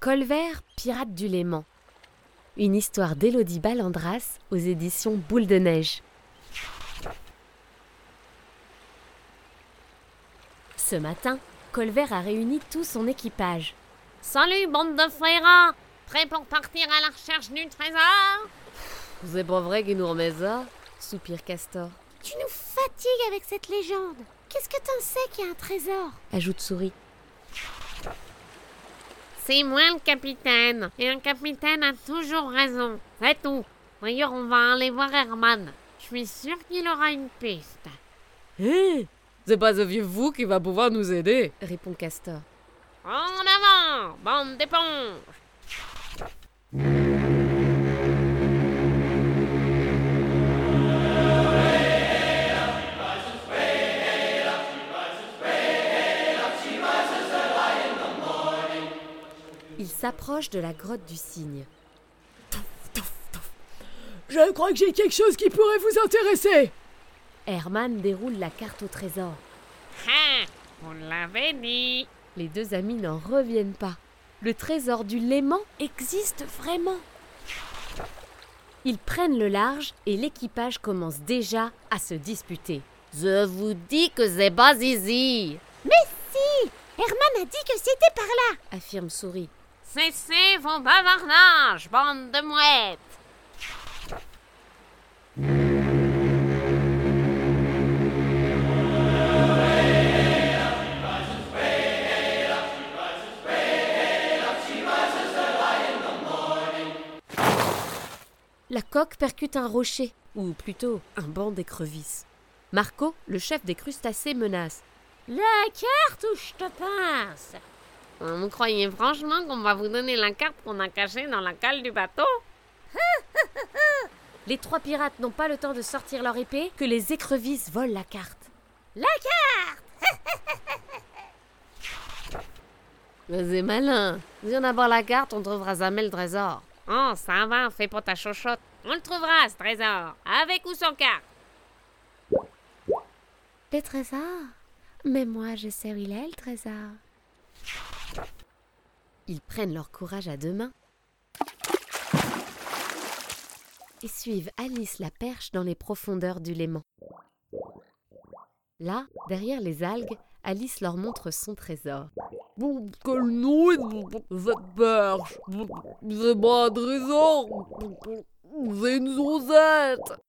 Colvert, pirate du Léman. Une histoire d'Élodie Ballandras aux éditions Boule de Neige. Ce matin, Colvert a réuni tout son équipage. Salut, bande de frères Prêts pour partir à la recherche du trésor? C'est pas vrai qu'il nous remet ça soupire Castor. Tu nous fatigues avec cette légende. Qu'est-ce que t'en sais qu'il y a un trésor? Ajoute Souris. C'est moi le capitaine. Et un capitaine a toujours raison. C'est tout. D'ailleurs, on va aller voir Herman. Je suis sûr qu'il aura une piste. Hé? C'est pas ce vieux fou qui va pouvoir nous aider, répond Castor. En avant, bande d'éponges Il s'approche de la grotte du cygne. Je crois que j'ai quelque chose qui pourrait vous intéresser. Herman déroule la carte au trésor. Ah, on l'avait dit. Les deux amis n'en reviennent pas. Le trésor du Léman existe vraiment. Ils prennent le large et l'équipage commence déjà à se disputer. Je vous dis que c'est pas ici. Mais si Herman a dit que c'était par là, affirme Souris. Cessez vos bavardages, bande de mouettes. Percute un rocher, ou plutôt un banc d'écrevisses. Marco, le chef des crustacés, menace. La carte où je te passe Vous croyez franchement qu'on va vous donner la carte qu'on a cachée dans la cale du bateau? Les trois pirates n'ont pas le temps de sortir leur épée que les écrevisses volent la carte. La carte Mais c'est malin. Si on aborde la carte, on trouvera jamais le trésor. Oh, ça va, fais pas ta chochotte. On le trouvera, ce trésor, avec ou sans carte. Le trésor Mais moi, je sais où il est, le trésor. Ils prennent leur courage à deux mains et suivent Alice la perche dans les profondeurs du Léman. Là, derrière les algues, Alice leur montre son trésor. Quelle nouille Cette perche C'est pas un trésor C'est une saucette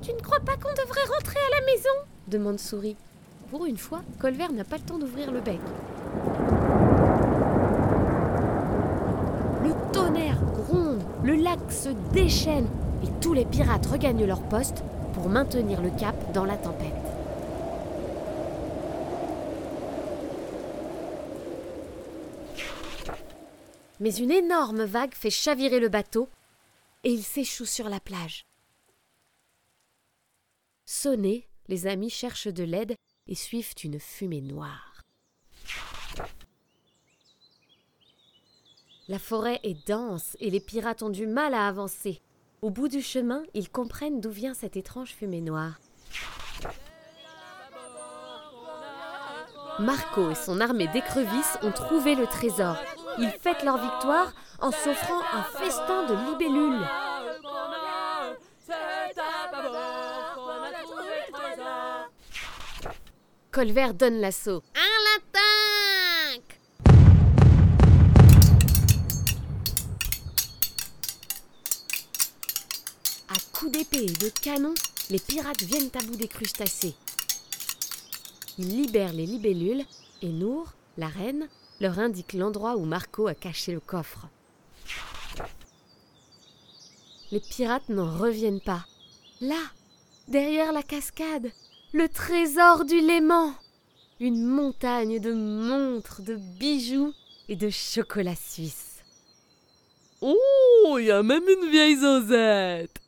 Tu ne crois pas qu'on devrait rentrer à la maison? demande Souris. Pour une fois, Colvert n'a pas le temps d'ouvrir le bec. Le lac se déchaîne et tous les pirates regagnent leur poste pour maintenir le cap dans la tempête. Mais une énorme vague fait chavirer le bateau et il s'échoue sur la plage. Sonnés, les amis cherchent de l'aide et suivent une fumée noire. La forêt est dense et les pirates ont du mal à avancer. Au bout du chemin, ils comprennent d'où vient cette étrange fumée noire. Marco et son armée d'écrevisses ont trouvé le trésor. Ils fêtent leur victoire en s'offrant un festin de libellules. Colvert donne l'assaut. Et de canon, les pirates viennent à bout des crustacés. Ils libèrent les libellules et Nour, la reine, leur indique l'endroit où Marco a caché le coffre. Les pirates n'en reviennent pas. Là, derrière la cascade, le trésor du Léman. une montagne de montres, de bijoux et de chocolat suisse. Oh, il y a même une vieille Zozette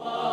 Oh.